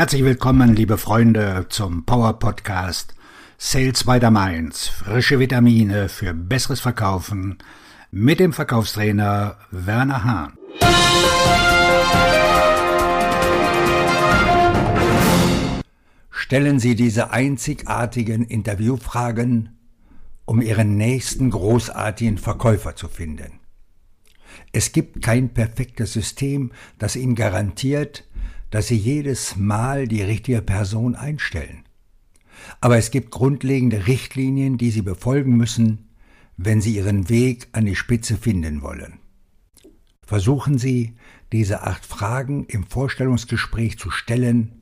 Herzlich willkommen, liebe Freunde, zum Power Podcast Sales by the Mainz. Frische Vitamine für besseres Verkaufen mit dem Verkaufstrainer Werner Hahn. Stellen Sie diese einzigartigen Interviewfragen, um Ihren nächsten großartigen Verkäufer zu finden. Es gibt kein perfektes System, das Ihnen garantiert, dass Sie jedes Mal die richtige Person einstellen. Aber es gibt grundlegende Richtlinien, die Sie befolgen müssen, wenn Sie Ihren Weg an die Spitze finden wollen. Versuchen Sie, diese acht Fragen im Vorstellungsgespräch zu stellen,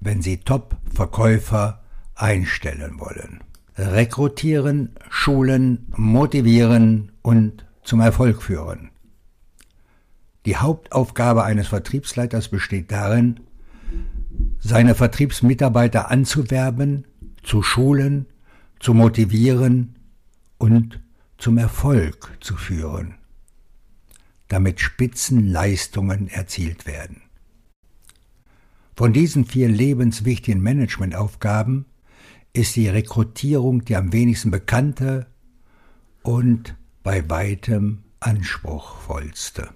wenn Sie Top-Verkäufer einstellen wollen. Rekrutieren, schulen, motivieren und zum Erfolg führen. Die Hauptaufgabe eines Vertriebsleiters besteht darin, seine Vertriebsmitarbeiter anzuwerben, zu schulen, zu motivieren und zum Erfolg zu führen, damit Spitzenleistungen erzielt werden. Von diesen vier lebenswichtigen Managementaufgaben ist die Rekrutierung die am wenigsten bekannte und bei weitem anspruchsvollste.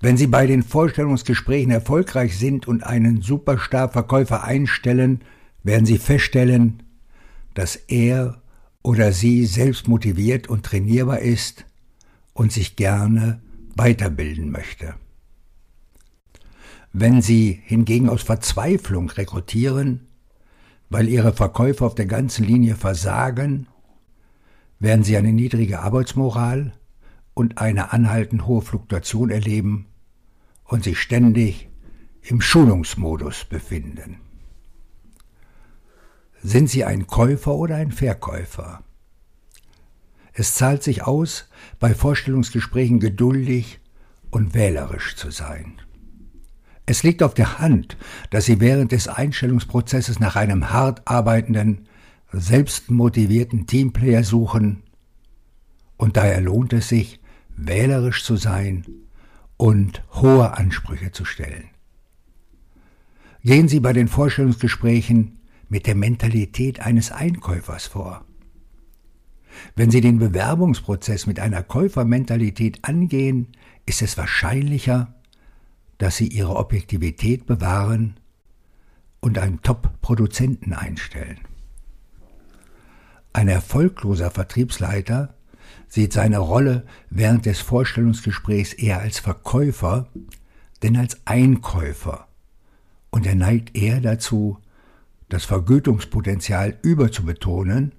Wenn Sie bei den Vorstellungsgesprächen erfolgreich sind und einen Superstar-Verkäufer einstellen, werden Sie feststellen, dass er oder sie selbst motiviert und trainierbar ist und sich gerne weiterbilden möchte. Wenn Sie hingegen aus Verzweiflung rekrutieren, weil Ihre Verkäufer auf der ganzen Linie versagen, werden Sie eine niedrige Arbeitsmoral, und eine anhaltend hohe Fluktuation erleben und sich ständig im Schulungsmodus befinden. Sind Sie ein Käufer oder ein Verkäufer? Es zahlt sich aus, bei Vorstellungsgesprächen geduldig und wählerisch zu sein. Es liegt auf der Hand, dass Sie während des Einstellungsprozesses nach einem hart arbeitenden, selbstmotivierten Teamplayer suchen, und daher lohnt es sich, wählerisch zu sein und hohe Ansprüche zu stellen. Gehen Sie bei den Vorstellungsgesprächen mit der Mentalität eines Einkäufers vor. Wenn Sie den Bewerbungsprozess mit einer Käufermentalität angehen, ist es wahrscheinlicher, dass Sie Ihre Objektivität bewahren und einen Top-Produzenten einstellen. Ein erfolgloser Vertriebsleiter sieht seine Rolle während des Vorstellungsgesprächs eher als Verkäufer denn als Einkäufer. Und er neigt eher dazu, das Vergütungspotenzial überzubetonen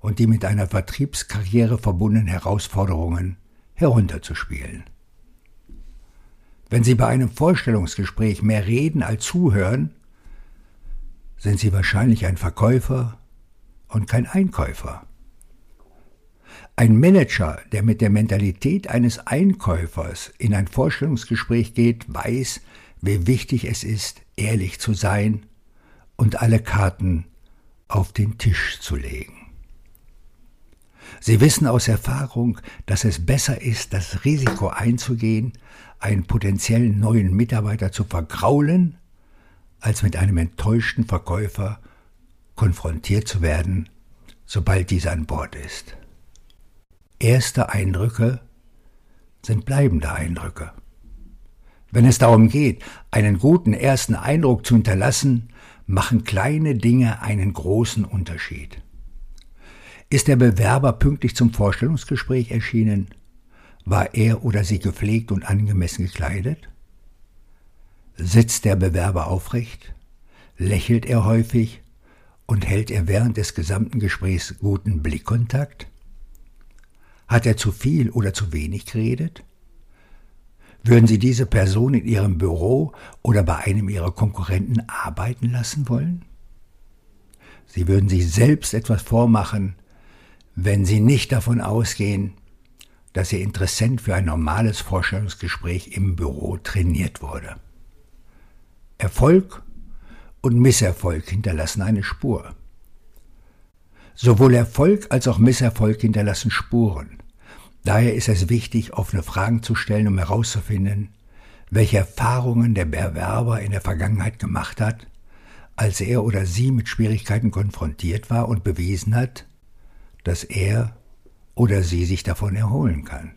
und die mit einer Vertriebskarriere verbundenen Herausforderungen herunterzuspielen. Wenn Sie bei einem Vorstellungsgespräch mehr reden als zuhören, sind Sie wahrscheinlich ein Verkäufer und kein Einkäufer. Ein Manager, der mit der Mentalität eines Einkäufers in ein Vorstellungsgespräch geht, weiß, wie wichtig es ist, ehrlich zu sein und alle Karten auf den Tisch zu legen. Sie wissen aus Erfahrung, dass es besser ist, das Risiko einzugehen, einen potenziellen neuen Mitarbeiter zu vergraulen, als mit einem enttäuschten Verkäufer konfrontiert zu werden, sobald dieser an Bord ist. Erste Eindrücke sind bleibende Eindrücke. Wenn es darum geht, einen guten ersten Eindruck zu hinterlassen, machen kleine Dinge einen großen Unterschied. Ist der Bewerber pünktlich zum Vorstellungsgespräch erschienen? War er oder sie gepflegt und angemessen gekleidet? Sitzt der Bewerber aufrecht? Lächelt er häufig? Und hält er während des gesamten Gesprächs guten Blickkontakt? Hat er zu viel oder zu wenig geredet? Würden Sie diese Person in Ihrem Büro oder bei einem Ihrer Konkurrenten arbeiten lassen wollen? Sie würden sich selbst etwas vormachen, wenn Sie nicht davon ausgehen, dass Ihr Interessent für ein normales Vorstellungsgespräch im Büro trainiert wurde. Erfolg und Misserfolg hinterlassen eine Spur. Sowohl Erfolg als auch Misserfolg hinterlassen Spuren. Daher ist es wichtig, offene Fragen zu stellen, um herauszufinden, welche Erfahrungen der Bewerber in der Vergangenheit gemacht hat, als er oder sie mit Schwierigkeiten konfrontiert war und bewiesen hat, dass er oder sie sich davon erholen kann.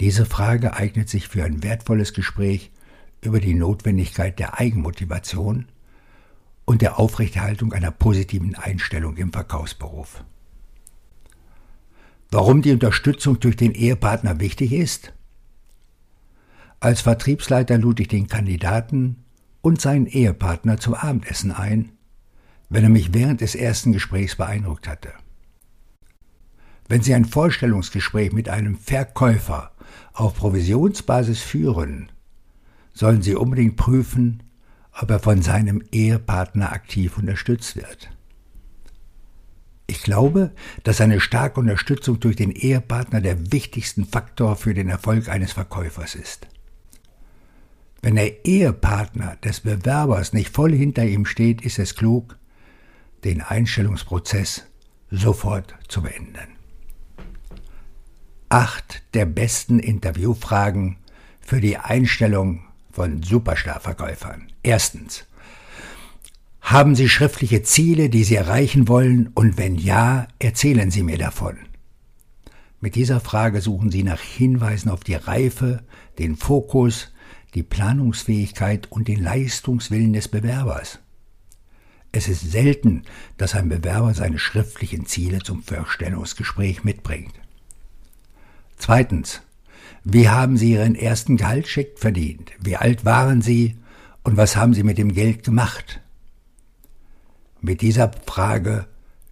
Diese Frage eignet sich für ein wertvolles Gespräch über die Notwendigkeit der Eigenmotivation und der Aufrechterhaltung einer positiven Einstellung im Verkaufsberuf. Warum die Unterstützung durch den Ehepartner wichtig ist? Als Vertriebsleiter lud ich den Kandidaten und seinen Ehepartner zum Abendessen ein, wenn er mich während des ersten Gesprächs beeindruckt hatte. Wenn Sie ein Vorstellungsgespräch mit einem Verkäufer auf Provisionsbasis führen, sollen Sie unbedingt prüfen, ob er von seinem Ehepartner aktiv unterstützt wird. Ich glaube, dass eine starke Unterstützung durch den Ehepartner der wichtigste Faktor für den Erfolg eines Verkäufers ist. Wenn der Ehepartner des Bewerbers nicht voll hinter ihm steht, ist es klug, den Einstellungsprozess sofort zu beenden. Acht der besten Interviewfragen für die Einstellung von Superstar-Verkäufern. Erstens. Haben Sie schriftliche Ziele, die Sie erreichen wollen? Und wenn ja, erzählen Sie mir davon. Mit dieser Frage suchen Sie nach Hinweisen auf die Reife, den Fokus, die Planungsfähigkeit und den Leistungswillen des Bewerbers. Es ist selten, dass ein Bewerber seine schriftlichen Ziele zum Vorstellungsgespräch mitbringt. Zweitens. Wie haben Sie Ihren ersten Gehaltscheck verdient? Wie alt waren Sie und was haben Sie mit dem Geld gemacht? Mit dieser Frage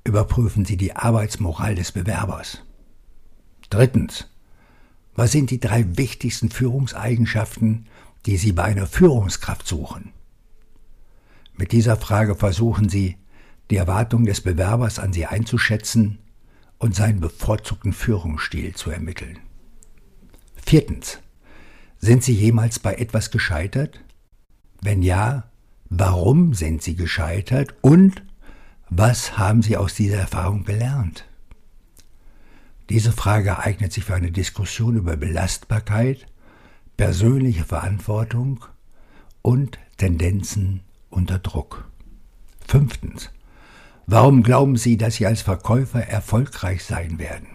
überprüfen Sie die Arbeitsmoral des Bewerbers. Drittens. Was sind die drei wichtigsten Führungseigenschaften, die Sie bei einer Führungskraft suchen? Mit dieser Frage versuchen Sie, die Erwartungen des Bewerbers an Sie einzuschätzen und seinen bevorzugten Führungsstil zu ermitteln. Viertens. Sind Sie jemals bei etwas gescheitert? Wenn ja, warum sind Sie gescheitert und was haben Sie aus dieser Erfahrung gelernt? Diese Frage eignet sich für eine Diskussion über Belastbarkeit, persönliche Verantwortung und Tendenzen unter Druck. Fünftens. Warum glauben Sie, dass Sie als Verkäufer erfolgreich sein werden?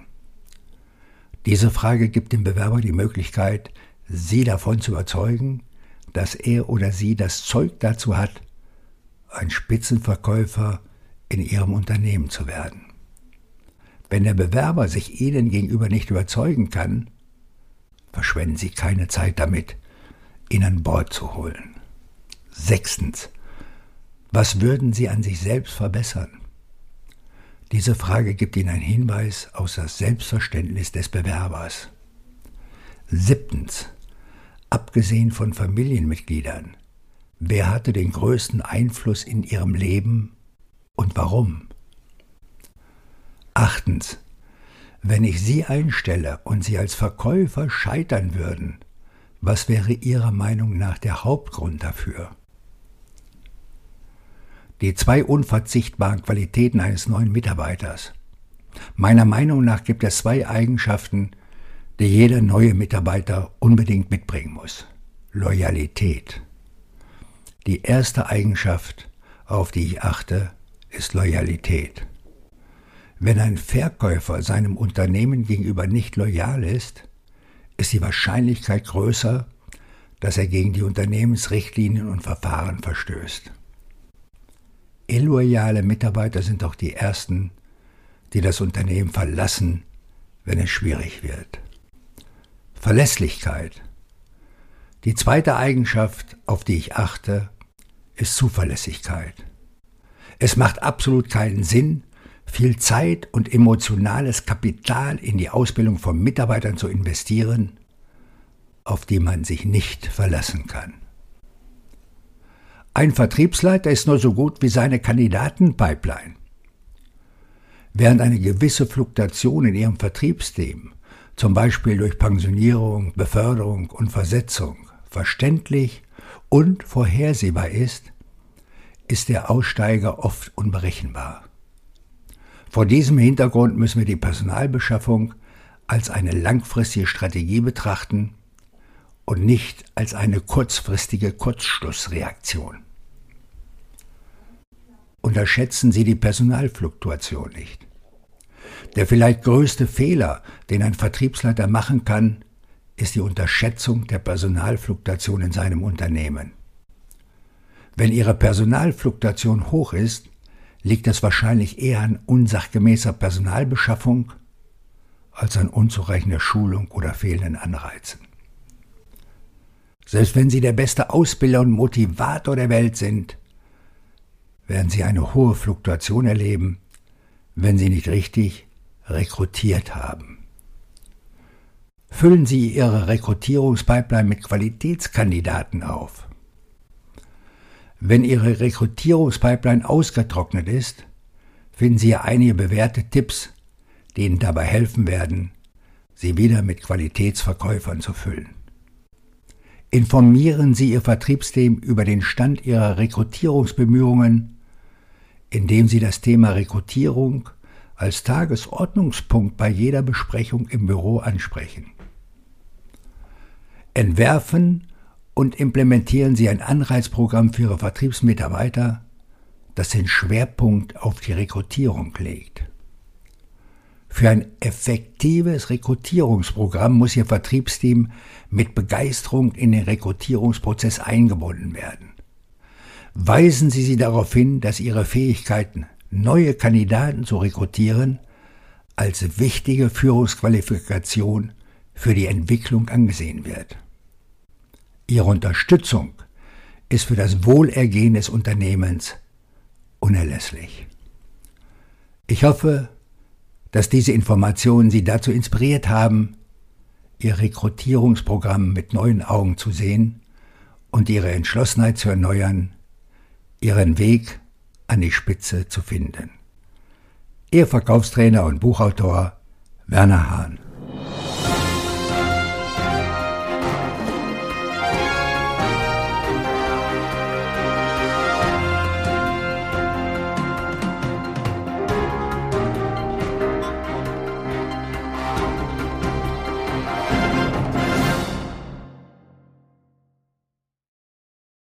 Diese Frage gibt dem Bewerber die Möglichkeit, Sie davon zu überzeugen, dass er oder sie das Zeug dazu hat, ein Spitzenverkäufer in Ihrem Unternehmen zu werden. Wenn der Bewerber sich Ihnen gegenüber nicht überzeugen kann, verschwenden Sie keine Zeit damit, ihn an Bord zu holen. Sechstens. Was würden Sie an sich selbst verbessern? Diese Frage gibt Ihnen einen Hinweis aus das Selbstverständnis des Bewerbers. Siebtens. Abgesehen von Familienmitgliedern, wer hatte den größten Einfluss in Ihrem Leben und warum? Achtens. Wenn ich Sie einstelle und Sie als Verkäufer scheitern würden, was wäre Ihrer Meinung nach der Hauptgrund dafür? die zwei unverzichtbaren Qualitäten eines neuen Mitarbeiters. Meiner Meinung nach gibt es zwei Eigenschaften, die jeder neue Mitarbeiter unbedingt mitbringen muss. Loyalität. Die erste Eigenschaft, auf die ich achte, ist Loyalität. Wenn ein Verkäufer seinem Unternehmen gegenüber nicht loyal ist, ist die Wahrscheinlichkeit größer, dass er gegen die Unternehmensrichtlinien und Verfahren verstößt. Illoyale Mitarbeiter sind auch die Ersten, die das Unternehmen verlassen, wenn es schwierig wird. Verlässlichkeit. Die zweite Eigenschaft, auf die ich achte, ist Zuverlässigkeit. Es macht absolut keinen Sinn, viel Zeit und emotionales Kapital in die Ausbildung von Mitarbeitern zu investieren, auf die man sich nicht verlassen kann. Ein Vertriebsleiter ist nur so gut wie seine Kandidatenpipeline. Während eine gewisse Fluktuation in ihrem Vertriebsteam, zum Beispiel durch Pensionierung, Beförderung und Versetzung, verständlich und vorhersehbar ist, ist der Aussteiger oft unberechenbar. Vor diesem Hintergrund müssen wir die Personalbeschaffung als eine langfristige Strategie betrachten und nicht als eine kurzfristige Kurzschlussreaktion. Unterschätzen Sie die Personalfluktuation nicht. Der vielleicht größte Fehler, den ein Vertriebsleiter machen kann, ist die Unterschätzung der Personalfluktuation in seinem Unternehmen. Wenn Ihre Personalfluktuation hoch ist, liegt das wahrscheinlich eher an unsachgemäßer Personalbeschaffung als an unzureichender Schulung oder fehlenden Anreizen. Selbst wenn Sie der beste Ausbilder und Motivator der Welt sind, werden Sie eine hohe Fluktuation erleben, wenn Sie nicht richtig rekrutiert haben. Füllen Sie Ihre Rekrutierungspipeline mit Qualitätskandidaten auf. Wenn Ihre Rekrutierungspipeline ausgetrocknet ist, finden Sie einige bewährte Tipps, die Ihnen dabei helfen werden, sie wieder mit Qualitätsverkäufern zu füllen. Informieren Sie Ihr Vertriebsteam über den Stand Ihrer Rekrutierungsbemühungen, indem Sie das Thema Rekrutierung als Tagesordnungspunkt bei jeder Besprechung im Büro ansprechen. Entwerfen und implementieren Sie ein Anreizprogramm für Ihre Vertriebsmitarbeiter, das den Schwerpunkt auf die Rekrutierung legt. Für ein effektives Rekrutierungsprogramm muss Ihr Vertriebsteam mit Begeisterung in den Rekrutierungsprozess eingebunden werden. Weisen Sie sie darauf hin, dass Ihre Fähigkeiten, neue Kandidaten zu rekrutieren, als wichtige Führungsqualifikation für die Entwicklung angesehen wird. Ihre Unterstützung ist für das Wohlergehen des Unternehmens unerlässlich. Ich hoffe, dass diese Informationen Sie dazu inspiriert haben, Ihr Rekrutierungsprogramm mit neuen Augen zu sehen und Ihre Entschlossenheit zu erneuern, Ihren Weg an die Spitze zu finden. Ihr Verkaufstrainer und Buchautor Werner Hahn